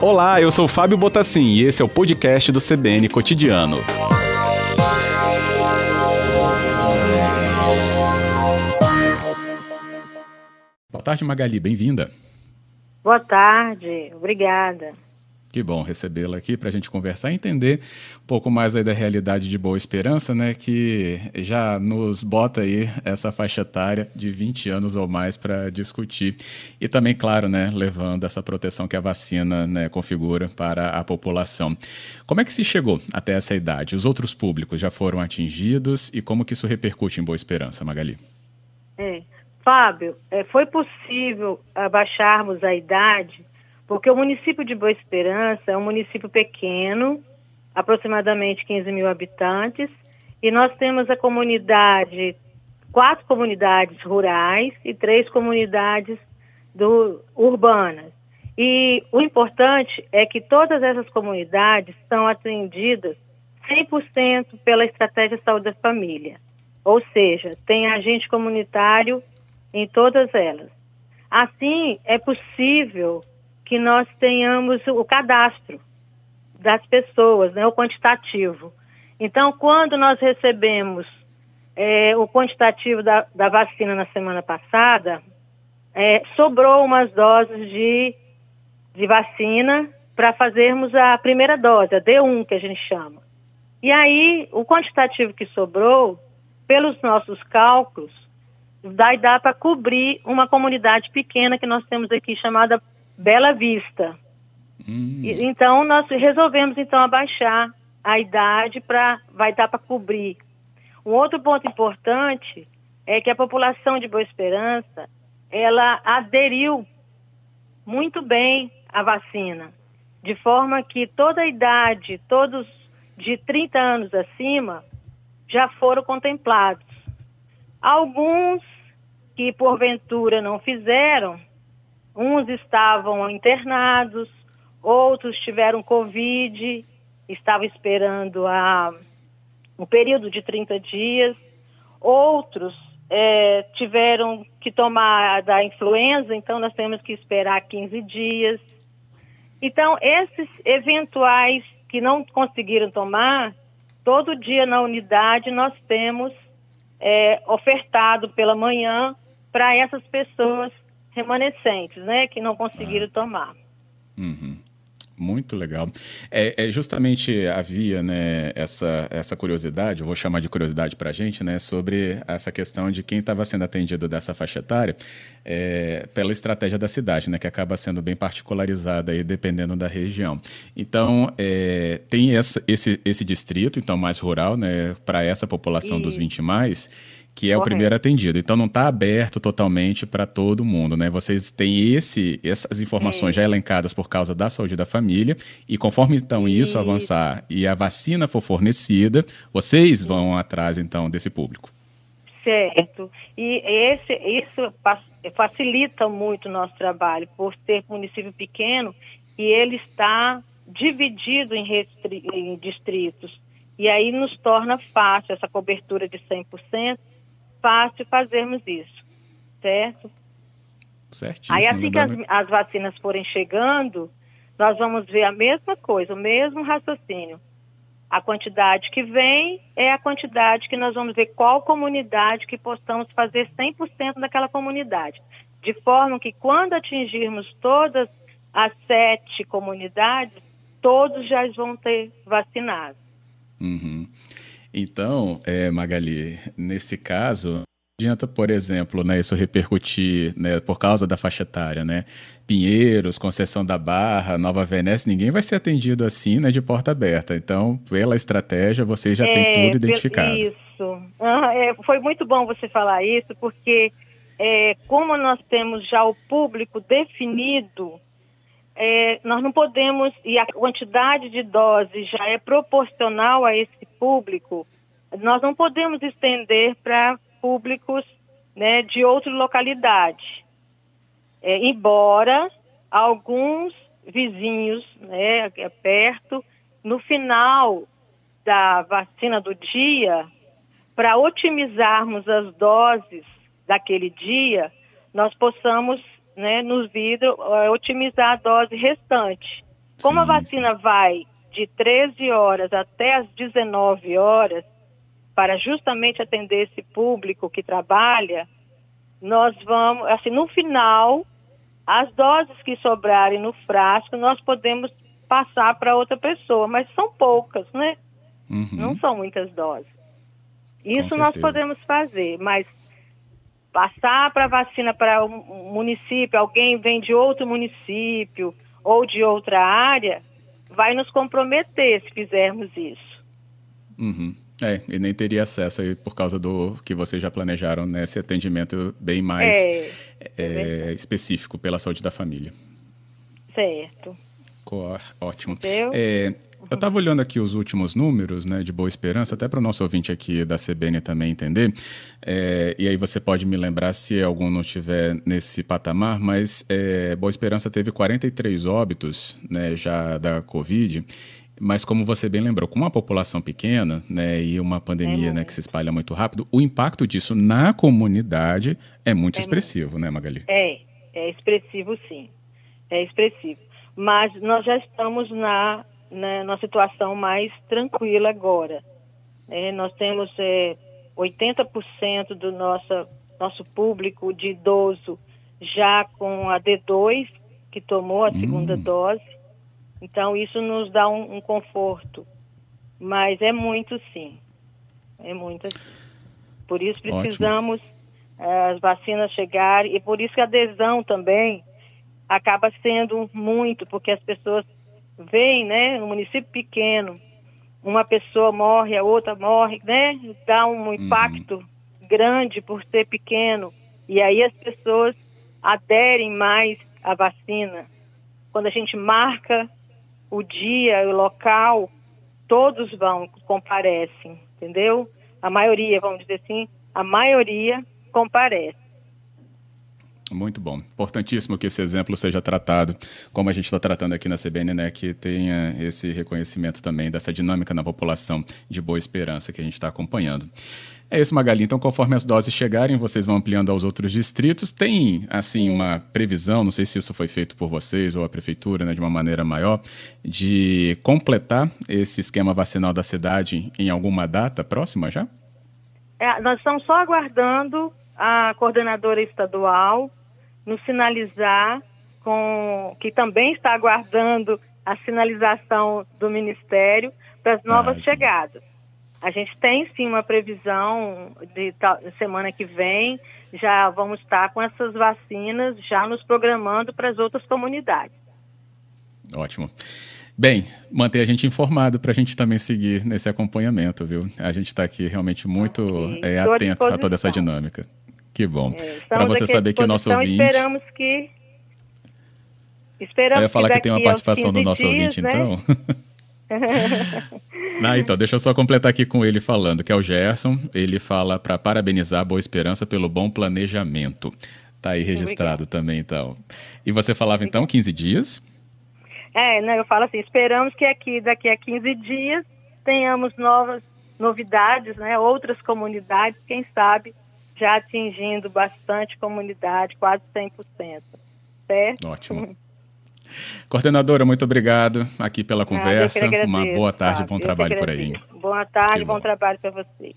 Olá, eu sou Fábio Botassin e esse é o podcast do CBN Cotidiano. Boa tarde, Magali, bem-vinda. Boa tarde, obrigada. Que bom recebê-la aqui para a gente conversar e entender um pouco mais aí da realidade de Boa Esperança, né? Que já nos bota aí essa faixa etária de 20 anos ou mais para discutir. E também, claro, né, levando essa proteção que a vacina né, configura para a população. Como é que se chegou até essa idade? Os outros públicos já foram atingidos e como que isso repercute em Boa Esperança, Magali? É. Fábio, é, foi possível abaixarmos a idade porque o município de Boa Esperança é um município pequeno, aproximadamente 15 mil habitantes, e nós temos a comunidade, quatro comunidades rurais e três comunidades do, urbanas. E o importante é que todas essas comunidades são atendidas 100% pela Estratégia Saúde da Família. Ou seja, tem agente comunitário em todas elas. Assim, é possível que nós tenhamos o cadastro das pessoas, né, o quantitativo. Então, quando nós recebemos é, o quantitativo da, da, vacina na semana passada, é, sobrou umas doses de, de vacina para fazermos a primeira dose, a D1 que a gente chama. E aí, o quantitativo que sobrou, pelos nossos cálculos, vai dar para cobrir uma comunidade pequena que nós temos aqui chamada Bela Vista. Hum. E, então nós resolvemos então abaixar a idade para vai dar para cobrir. Um outro ponto importante é que a população de Boa Esperança ela aderiu muito bem à vacina, de forma que toda a idade, todos de 30 anos acima, já foram contemplados. Alguns que porventura não fizeram, Uns estavam internados, outros tiveram Covid, estavam esperando a, um período de 30 dias, outros é, tiveram que tomar da influenza, então nós temos que esperar 15 dias. Então, esses eventuais que não conseguiram tomar, todo dia na unidade nós temos é, ofertado pela manhã para essas pessoas remanescentes, né, que não conseguiram ah. tomar. Uhum. Muito legal. É, é, justamente havia né, essa, essa curiosidade, eu vou chamar de curiosidade para a gente, né, sobre essa questão de quem estava sendo atendido dessa faixa etária é, pela estratégia da cidade, né, que acaba sendo bem particularizada aí, dependendo da região. Então, é, tem essa, esse, esse distrito, então mais rural, né, para essa população e... dos 20 mais que é Correto. o primeiro atendido. Então não está aberto totalmente para todo mundo, né? Vocês têm esse, essas informações é. já elencadas por causa da saúde da família e conforme então isso, isso avançar e a vacina for fornecida, vocês vão atrás então desse público. Certo. E esse, isso facilita muito o nosso trabalho, por ser município pequeno e ele está dividido em, em distritos. E aí nos torna fácil essa cobertura de 100%, fácil fazermos isso, certo? Certíssimo. Aí assim que as, as vacinas forem chegando, nós vamos ver a mesma coisa, o mesmo raciocínio. A quantidade que vem é a quantidade que nós vamos ver qual comunidade que possamos fazer 100% daquela comunidade. De forma que quando atingirmos todas as sete comunidades, todos já vão ter vacinado. Uhum. Então, é, Magali, nesse caso, adianta, por exemplo, né, isso repercutir né, por causa da faixa etária, né? Pinheiros, Conceição da Barra, Nova Venécia, ninguém vai ser atendido assim, né, de porta aberta. Então, pela estratégia, vocês já é, têm tudo identificado. Isso. Ah, é, foi muito bom você falar isso, porque é, como nós temos já o público definido, é, nós não podemos, e a quantidade de doses já é proporcional a esse público, nós não podemos estender para públicos né, de outra localidade. É, embora alguns vizinhos né, perto, no final da vacina do dia, para otimizarmos as doses daquele dia, nós possamos né, nos vidros, é, otimizar a dose restante. Como sim, a vacina sim. vai de 13 horas até as 19 horas, para justamente atender esse público que trabalha, nós vamos, assim, no final, as doses que sobrarem no frasco, nós podemos passar para outra pessoa, mas são poucas, né? Uhum. Não são muitas doses. Isso nós podemos fazer, mas passar para vacina para um município, alguém vem de outro município ou de outra área, vai nos comprometer se fizermos isso. Uhum. É, e nem teria acesso aí por causa do que vocês já planejaram nesse atendimento bem mais é, é, é específico pela saúde da família. Certo. Ótimo. É, eu estava olhando aqui os últimos números né, de Boa Esperança, até para o nosso ouvinte aqui da CBN também entender, é, e aí você pode me lembrar se algum não estiver nesse patamar, mas é, Boa Esperança teve 43 óbitos né, já da Covid, mas como você bem lembrou, com uma população pequena né, e uma pandemia é né, que se espalha muito rápido, o impacto disso na comunidade é muito é expressivo, muito. né, Magali? É, é expressivo sim, é expressivo. Mas nós já estamos na, na, na situação mais tranquila agora. É, nós temos é, 80% do nosso, nosso público de idoso já com a D2, que tomou a hum. segunda dose então, isso nos dá um, um conforto. Mas é muito, sim. É muito, sim. Por isso precisamos uh, as vacinas chegarem e por isso que a adesão também acaba sendo muito, porque as pessoas veem, né, no município pequeno, uma pessoa morre, a outra morre, né, dá um uhum. impacto uhum. grande por ser pequeno. E aí as pessoas aderem mais à vacina. Quando a gente marca o dia, o local, todos vão, comparecem, entendeu? A maioria, vamos dizer assim, a maioria comparece. Muito bom. Importantíssimo que esse exemplo seja tratado, como a gente está tratando aqui na CBN, né, que tenha esse reconhecimento também dessa dinâmica na população de boa esperança que a gente está acompanhando. É isso, Magali. Então, conforme as doses chegarem, vocês vão ampliando aos outros distritos. Tem, assim, uma previsão, não sei se isso foi feito por vocês ou a prefeitura, né, de uma maneira maior, de completar esse esquema vacinal da cidade em alguma data próxima já? É, nós estamos só aguardando a coordenadora estadual nos sinalizar com que também está aguardando a sinalização do Ministério para as novas ah, chegadas. A gente tem sim uma previsão de semana que vem, já vamos estar com essas vacinas já nos programando para as outras comunidades. Ótimo. Bem, manter a gente informado para a gente também seguir nesse acompanhamento, viu? A gente está aqui realmente muito é, atento a toda essa dinâmica. Que bom. É, para você saber que o nosso ouvinte. Esperamos que. Esperamos Eu ia falar que, que tem uma participação do nosso dias, ouvinte, né? então. ah, então, deixa eu só completar aqui com ele falando, que é o Gerson. Ele fala para parabenizar a Boa Esperança pelo bom planejamento. Tá aí registrado Obrigado. também, então. E você falava, então, 15 dias? É, né, eu falo assim, esperamos que aqui, daqui a 15 dias, tenhamos novas novidades, né, outras comunidades, quem sabe, já atingindo bastante comunidade, quase 100%. Certo? Ótimo. Coordenadora, muito obrigado aqui pela conversa. Ah, Uma boa tarde, bom trabalho por aí. Boa tarde, bom trabalho para você.